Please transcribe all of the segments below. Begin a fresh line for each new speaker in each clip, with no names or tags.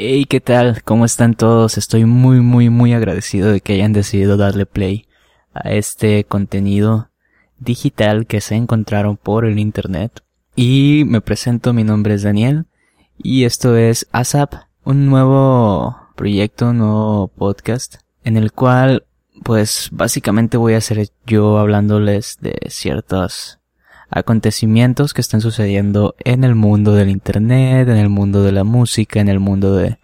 Hey, ¿qué tal? ¿Cómo están todos? Estoy muy, muy, muy agradecido de que hayan decidido darle play a este contenido digital que se encontraron por el internet. Y me presento, mi nombre es Daniel y esto es ASAP, un nuevo proyecto, un nuevo podcast en el cual pues básicamente voy a ser yo hablándoles de ciertos acontecimientos que están sucediendo en el mundo del internet, en el mundo de la música, en el mundo de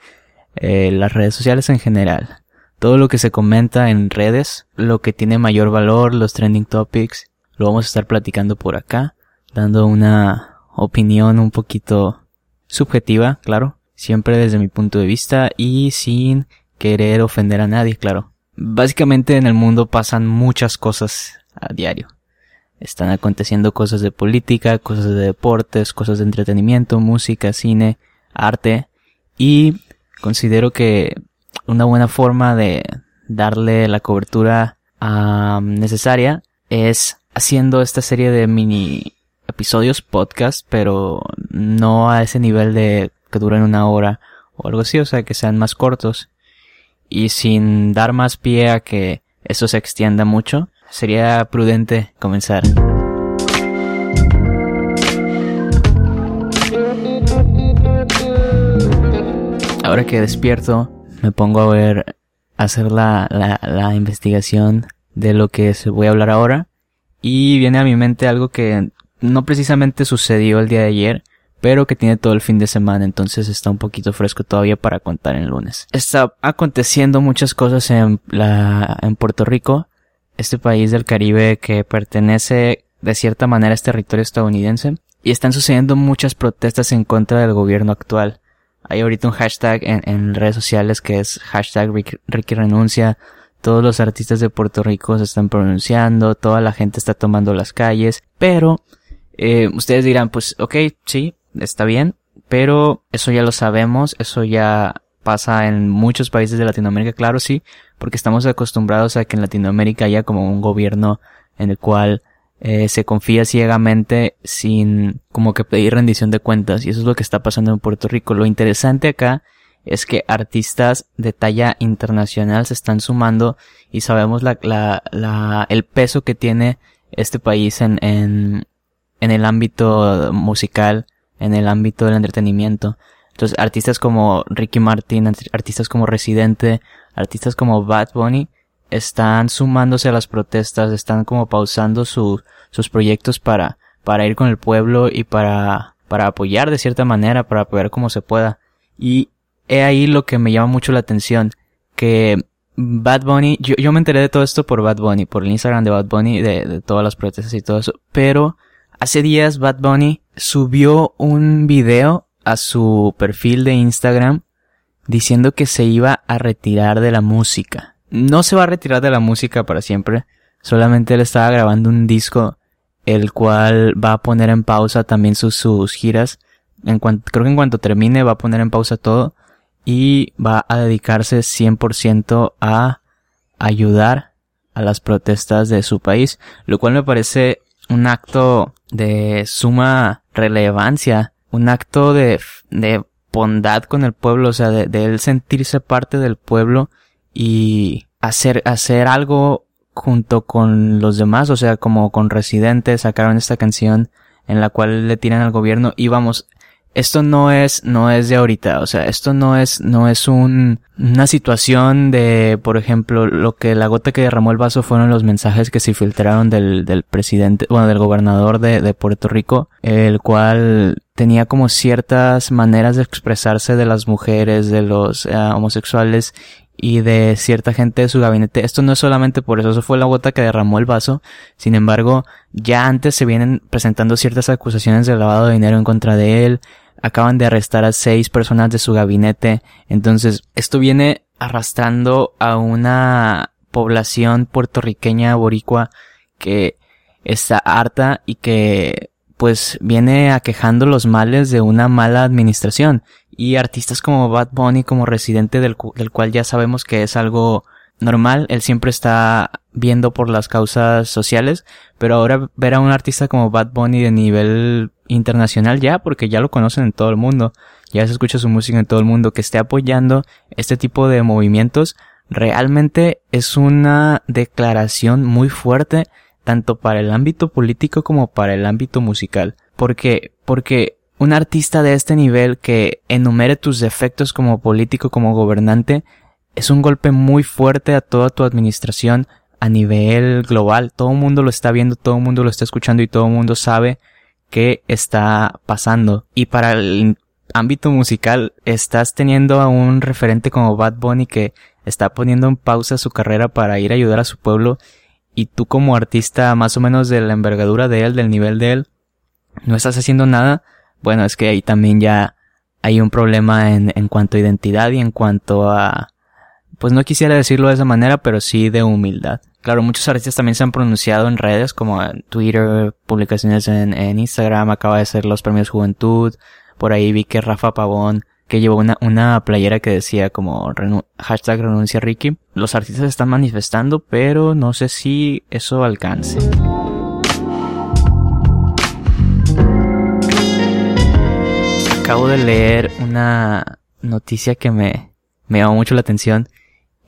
eh, las redes sociales en general. Todo lo que se comenta en redes, lo que tiene mayor valor, los trending topics, lo vamos a estar platicando por acá, dando una opinión un poquito subjetiva, claro, siempre desde mi punto de vista y sin querer ofender a nadie, claro. Básicamente en el mundo pasan muchas cosas a diario. Están aconteciendo cosas de política, cosas de deportes, cosas de entretenimiento, música, cine, arte y considero que una buena forma de darle la cobertura necesaria es haciendo esta serie de mini episodios podcast, pero no a ese nivel de que duren una hora o algo así, o sea, que sean más cortos. Y sin dar más pie a que eso se extienda mucho, sería prudente comenzar. Ahora que despierto, me pongo a ver, a hacer la, la, la investigación de lo que se voy a hablar ahora. Y viene a mi mente algo que no precisamente sucedió el día de ayer, pero que tiene todo el fin de semana, entonces está un poquito fresco todavía para contar el lunes. Está aconteciendo muchas cosas en la, en Puerto Rico, este país del Caribe que pertenece de cierta manera a este territorio estadounidense, y están sucediendo muchas protestas en contra del gobierno actual. Hay ahorita un hashtag en, redes sociales que es hashtag Ricky Renuncia, todos los artistas de Puerto Rico se están pronunciando, toda la gente está tomando las calles, pero eh, ustedes dirán, pues ok, sí, está bien, pero eso ya lo sabemos, eso ya pasa en muchos países de Latinoamérica, claro sí, porque estamos acostumbrados a que en Latinoamérica haya como un gobierno en el cual eh, se confía ciegamente sin como que pedir rendición de cuentas y eso es lo que está pasando en Puerto Rico. Lo interesante acá es que artistas de talla internacional se están sumando y sabemos la, la, la, el peso que tiene este país en, en, en el ámbito musical, en el ámbito del entretenimiento. Entonces, artistas como Ricky Martin, artistas como Residente, artistas como Bad Bunny, están sumándose a las protestas, están como pausando sus proyectos para, para ir con el pueblo y para, para apoyar de cierta manera, para apoyar como se pueda. Y he ahí lo que me llama mucho la atención, que Bad Bunny, yo, yo me enteré de todo esto por Bad Bunny, por el Instagram de Bad Bunny, de, de todas las protestas y todo eso, pero hace días Bad Bunny subió un video a su perfil de Instagram diciendo que se iba a retirar de la música. No se va a retirar de la música para siempre, solamente él estaba grabando un disco el cual va a poner en pausa también sus, sus giras. Creo que en cuanto termine va a poner en pausa todo y va a dedicarse 100% a ayudar a las protestas de su país, lo cual me parece un acto de suma relevancia, un acto de, de bondad con el pueblo, o sea, de, de él sentirse parte del pueblo y hacer, hacer algo junto con los demás, o sea, como con residentes, sacaron esta canción en la cual le tiran al gobierno y vamos, esto no es, no es de ahorita, o sea, esto no es, no es un, una situación de, por ejemplo, lo que la gota que derramó el vaso fueron los mensajes que se filtraron del, del presidente, bueno, del gobernador de, de Puerto Rico, el cual tenía como ciertas maneras de expresarse de las mujeres, de los uh, homosexuales y de cierta gente de su gabinete. Esto no es solamente por eso, eso fue la gota que derramó el vaso. Sin embargo, ya antes se vienen presentando ciertas acusaciones de lavado de dinero en contra de él, acaban de arrestar a seis personas de su gabinete. Entonces, esto viene arrastrando a una población puertorriqueña boricua que está harta y que pues viene aquejando los males de una mala administración y artistas como Bad Bunny como residente del, del cual ya sabemos que es algo normal, él siempre está viendo por las causas sociales, pero ahora ver a un artista como Bad Bunny de nivel internacional ya, porque ya lo conocen en todo el mundo. ya se escucha su música en todo el mundo, que esté apoyando este tipo de movimientos, realmente es una declaración muy fuerte tanto para el ámbito político como para el ámbito musical. ¿Por qué? Porque un artista de este nivel que enumere tus defectos como político, como gobernante, es un golpe muy fuerte a toda tu administración a nivel global. Todo el mundo lo está viendo, todo el mundo lo está escuchando y todo el mundo sabe qué está pasando. Y para el ámbito musical, estás teniendo a un referente como Bad Bunny que está poniendo en pausa su carrera para ir a ayudar a su pueblo y tú como artista más o menos de la envergadura de él, del nivel de él, no estás haciendo nada, bueno, es que ahí también ya hay un problema en, en cuanto a identidad y en cuanto a, pues no quisiera decirlo de esa manera, pero sí de humildad. Claro, muchos artistas también se han pronunciado en redes como en Twitter, publicaciones en, en Instagram, acaba de ser los premios Juventud, por ahí vi que Rafa Pavón que llevó una, una playera que decía como hashtag renuncia Ricky. Los artistas están manifestando, pero no sé si eso alcance. Acabo de leer una noticia que me, me llamó mucho la atención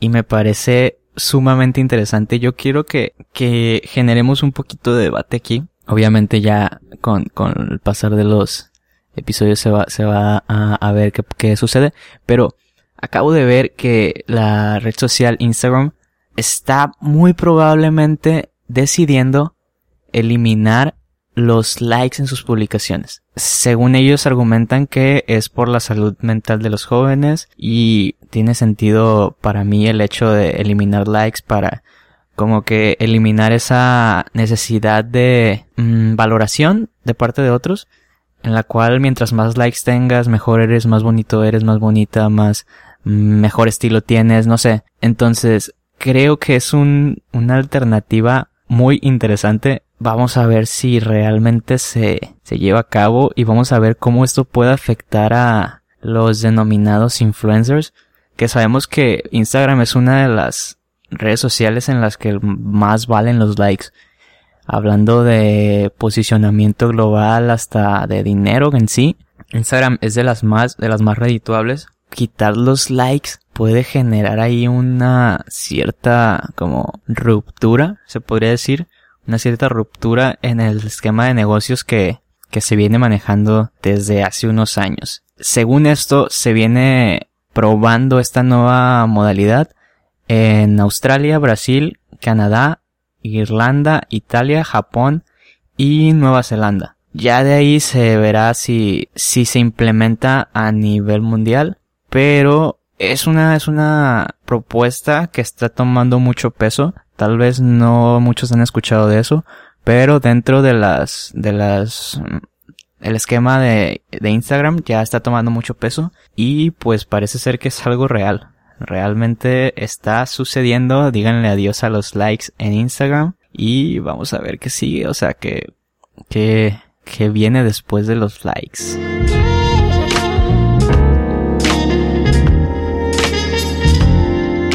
y me parece sumamente interesante. Yo quiero que, que generemos un poquito de debate aquí. Obviamente ya con, con el pasar de los, episodio se va, se va a, ver qué, qué sucede. Pero acabo de ver que la red social Instagram está muy probablemente decidiendo eliminar los likes en sus publicaciones. Según ellos argumentan que es por la salud mental de los jóvenes y tiene sentido para mí el hecho de eliminar likes para como que eliminar esa necesidad de mm, valoración de parte de otros en la cual mientras más likes tengas, mejor eres, más bonito eres, más bonita, más mejor estilo tienes, no sé. Entonces, creo que es un, una alternativa muy interesante. Vamos a ver si realmente se, se lleva a cabo y vamos a ver cómo esto puede afectar a los denominados influencers, que sabemos que Instagram es una de las redes sociales en las que más valen los likes hablando de posicionamiento global hasta de dinero en sí. Instagram es de las más, de las más redituables. Quitar los likes puede generar ahí una cierta como ruptura, se podría decir, una cierta ruptura en el esquema de negocios que, que se viene manejando desde hace unos años. Según esto, se viene probando esta nueva modalidad en Australia, Brasil, Canadá Irlanda, Italia, Japón y Nueva Zelanda. Ya de ahí se verá si, si se implementa a nivel mundial, pero es una, es una propuesta que está tomando mucho peso. Tal vez no muchos han escuchado de eso, pero dentro de las, de las, el esquema de, de Instagram ya está tomando mucho peso y pues parece ser que es algo real realmente está sucediendo. Díganle adiós a los likes en Instagram y vamos a ver qué sigue, o sea, que, que, que viene después de los likes.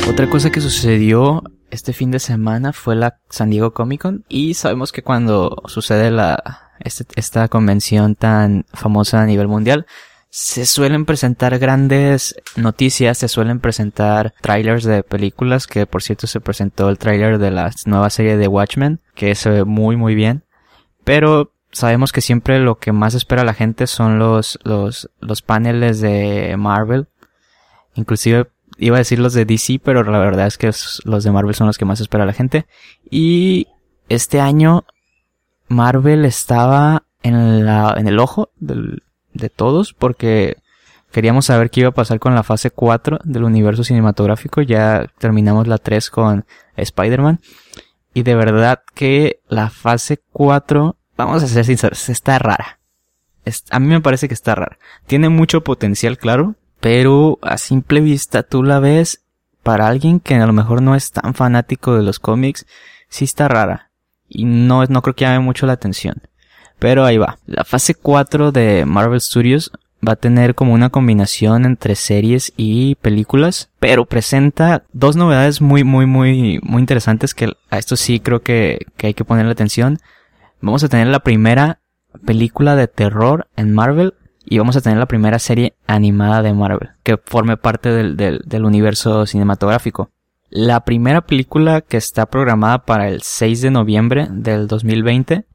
Otra cosa que sucedió este fin de semana fue la San Diego Comic Con y sabemos que cuando sucede la, este, esta convención tan famosa a nivel mundial, se suelen presentar grandes noticias, se suelen presentar trailers de películas, que por cierto se presentó el trailer de la nueva serie de Watchmen, que se ve muy muy bien. Pero sabemos que siempre lo que más espera la gente son los, los, los paneles de Marvel. Inclusive iba a decir los de DC, pero la verdad es que los de Marvel son los que más espera la gente. Y este año Marvel estaba en la, en el ojo del, de todos porque queríamos saber qué iba a pasar con la fase 4 del universo cinematográfico. Ya terminamos la 3 con Spider-Man. Y de verdad que la fase 4, vamos a ser sinceros, está rara. a mí me parece que está rara. Tiene mucho potencial, claro, pero a simple vista tú la ves para alguien que a lo mejor no es tan fanático de los cómics, sí está rara. Y no, no creo que llame mucho la atención. Pero ahí va. La fase 4 de Marvel Studios va a tener como una combinación entre series y películas, pero presenta dos novedades muy, muy, muy, muy interesantes que a esto sí creo que, que hay que ponerle atención. Vamos a tener la primera película de terror en Marvel y vamos a tener la primera serie animada de Marvel que forme parte del, del, del, universo cinematográfico. La primera película que está programada para el 6 de noviembre del 2020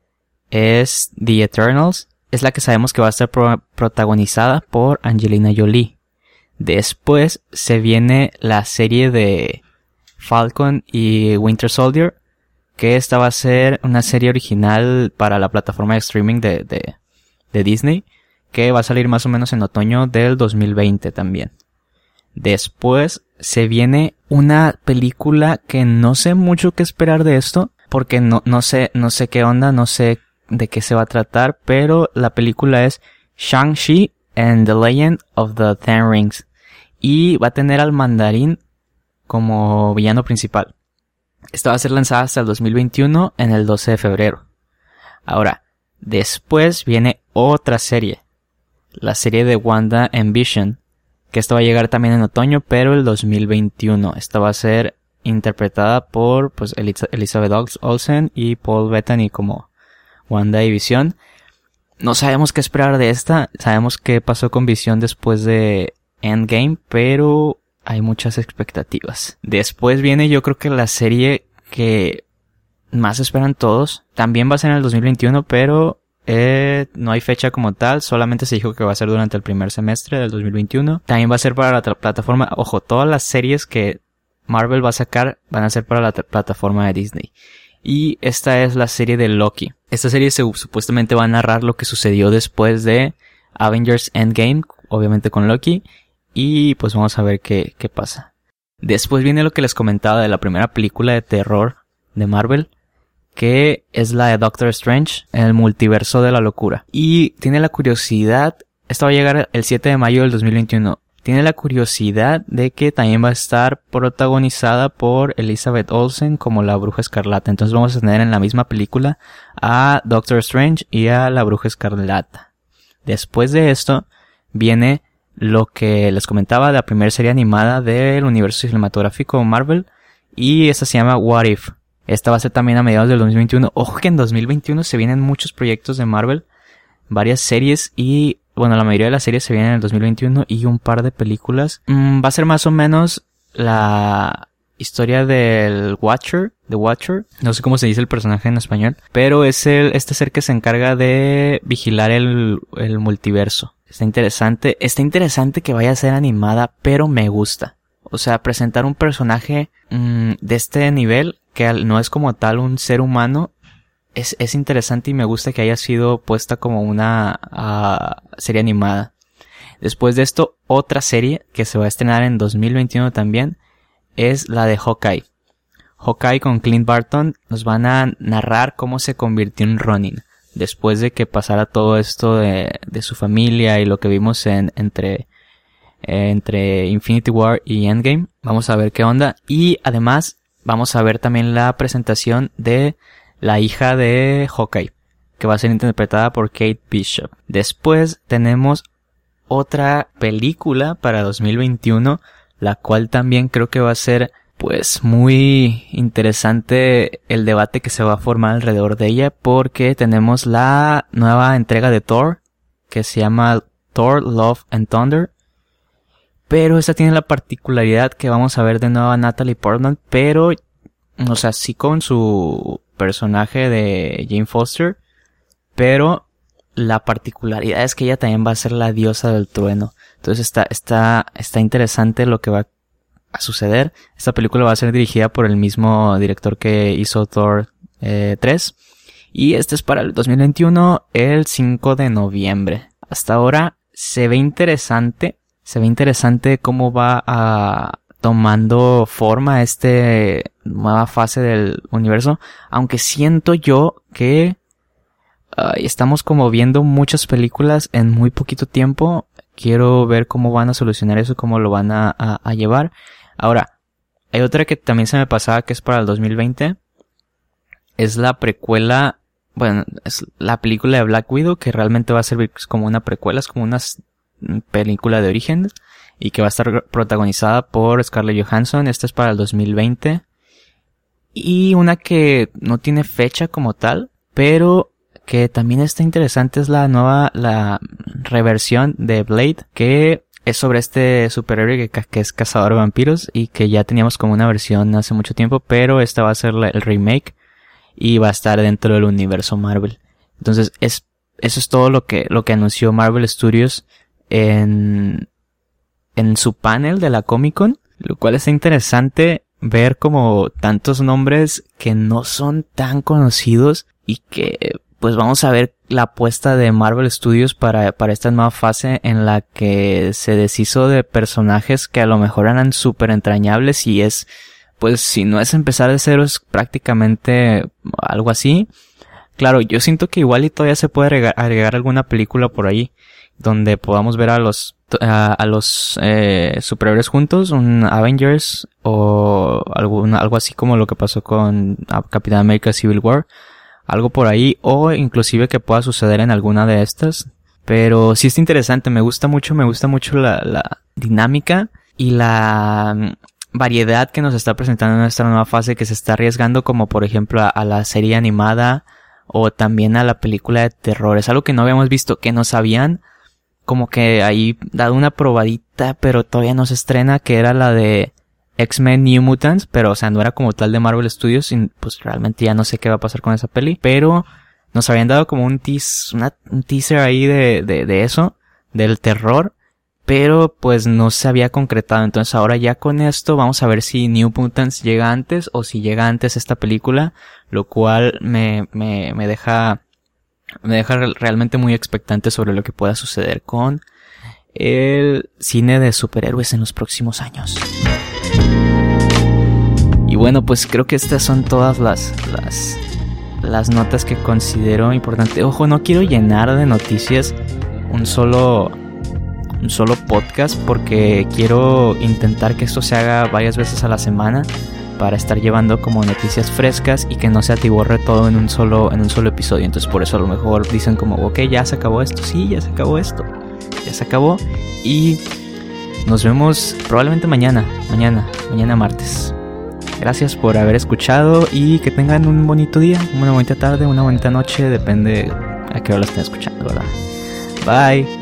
es The Eternals. Es la que sabemos que va a estar protagonizada por Angelina Jolie. Después se viene la serie de Falcon y Winter Soldier, que esta va a ser una serie original para la plataforma de streaming de, de, de Disney que va a salir más o menos en otoño del 2020 también. Después se viene una película que no sé mucho qué esperar de esto, porque no, no sé, no sé qué onda, no sé de qué se va a tratar, pero la película es Shang-Chi and the Legend of the Ten Rings. Y va a tener al mandarín como villano principal. Esta va a ser lanzada hasta el 2021 en el 12 de febrero. Ahora, después viene otra serie la serie de Wanda Vision, que esta va a llegar también en otoño, pero el 2021. Esta va a ser interpretada por pues Elizabeth Olsen y Paul Bettany como Wanda y Vision. No sabemos qué esperar de esta, sabemos qué pasó con Vision después de Endgame, pero hay muchas expectativas. Después viene yo creo que la serie que más esperan todos, también va a ser en el 2021, pero eh, no hay fecha como tal, solamente se dijo que va a ser durante el primer semestre del 2021. También va a ser para la plataforma, ojo, todas las series que Marvel va a sacar van a ser para la plataforma de Disney. Y esta es la serie de Loki. Esta serie se, supuestamente va a narrar lo que sucedió después de Avengers Endgame, obviamente con Loki. Y pues vamos a ver qué, qué pasa. Después viene lo que les comentaba de la primera película de terror de Marvel, que es la de Doctor Strange el multiverso de la locura. Y tiene la curiosidad, esta va a llegar el 7 de mayo del 2021. Tiene la curiosidad de que también va a estar protagonizada por Elizabeth Olsen como la bruja escarlata. Entonces vamos a tener en la misma película a Doctor Strange y a la bruja escarlata. Después de esto viene lo que les comentaba la primera serie animada del universo cinematográfico Marvel y esta se llama What If. Esta va a ser también a mediados del 2021. Ojo que en 2021 se vienen muchos proyectos de Marvel, varias series y, bueno, la mayoría de las series se vienen en el 2021 y un par de películas. Mm, va a ser más o menos la historia del Watcher, The Watcher, no sé cómo se dice el personaje en español, pero es el, este ser que se encarga de vigilar el, el multiverso. Está interesante, está interesante que vaya a ser animada, pero me gusta. O sea, presentar un personaje mm, de este nivel que no es como tal un ser humano, es, es interesante y me gusta que haya sido puesta como una uh, serie animada. Después de esto, otra serie que se va a estrenar en 2021 también es la de Hawkeye. Hawkeye con Clint Barton nos van a narrar cómo se convirtió en Ronin. Después de que pasara todo esto de, de su familia y lo que vimos en, entre, entre Infinity War y Endgame. Vamos a ver qué onda. Y además vamos a ver también la presentación de la hija de Hawkeye, que va a ser interpretada por Kate Bishop. Después tenemos otra película para 2021, la cual también creo que va a ser pues muy interesante el debate que se va a formar alrededor de ella porque tenemos la nueva entrega de Thor que se llama Thor Love and Thunder pero esta tiene la particularidad que vamos a ver de nuevo a Natalie Portman, pero, o sea, sí con su personaje de Jane Foster, pero la particularidad es que ella también va a ser la diosa del trueno. Entonces está, está, está interesante lo que va a suceder. Esta película va a ser dirigida por el mismo director que hizo Thor 3. Eh, y este es para el 2021, el 5 de noviembre. Hasta ahora se ve interesante se ve interesante cómo va a tomando forma este nueva fase del universo, aunque siento yo que estamos como viendo muchas películas en muy poquito tiempo. Quiero ver cómo van a solucionar eso, cómo lo van a, llevar. Ahora, hay otra que también se me pasaba que es para el 2020. Es la precuela, bueno, es la película de Black Widow que realmente va a servir como una precuela, es como unas película de origen y que va a estar protagonizada por Scarlett Johansson. Esta es para el 2020. Y una que no tiene fecha como tal, pero que también está interesante es la nueva, la reversión de Blade, que es sobre este superhéroe que, es cazador de vampiros y que ya teníamos como una versión hace mucho tiempo, pero esta va a ser el remake y va a estar dentro del universo Marvel. Entonces, es, eso es todo lo que, lo que anunció Marvel Studios en, en su panel de la Comic Con, lo cual es interesante ver como tantos nombres que no son tan conocidos y que pues vamos a ver la apuesta de Marvel Studios para, para esta nueva fase en la que se deshizo de personajes que a lo mejor eran súper entrañables y es, pues si no es empezar de cero es prácticamente algo así. Claro, yo siento que igual y todavía se puede agregar, alguna película por ahí donde podamos ver a los a, los eh, superhéroes juntos, un Avengers o alguna, algo así como lo que pasó con Capitán América Civil War algo por ahí o inclusive que pueda suceder en alguna de estas. Pero sí está interesante, me gusta mucho, me gusta mucho la, dinámica y la mm, variedad que nos está presentando en esta nueva fase que se está arriesgando como por ejemplo a, a, la serie animada o también a la película de terror. Es algo que no habíamos visto, que nos habían como que ahí dado una probadita pero todavía no se estrena que era la de X-Men New Mutants, pero o sea, no era como tal de Marvel Studios, y, pues realmente ya no sé qué va a pasar con esa peli, pero nos habían dado como un, un teaser ahí de, de, de eso, del terror, pero pues no se había concretado. Entonces ahora ya con esto vamos a ver si New Mutants llega antes o si llega antes esta película, lo cual me, me, me deja, me deja realmente muy expectante sobre lo que pueda suceder con el cine de superhéroes en los próximos años. Y bueno, pues creo que estas son todas las, las, las notas que considero importantes. Ojo, no quiero llenar de noticias un solo, un solo podcast porque quiero intentar que esto se haga varias veces a la semana para estar llevando como noticias frescas y que no se atiborre todo en un solo en un solo episodio. Entonces por eso a lo mejor dicen como, ok, ya se acabó esto, sí, ya se acabó esto, ya se acabó y nos vemos probablemente mañana, mañana, mañana martes. Gracias por haber escuchado y que tengan un bonito día, una bonita tarde, una bonita noche, depende a qué hora lo estén escuchando, ¿verdad? Bye.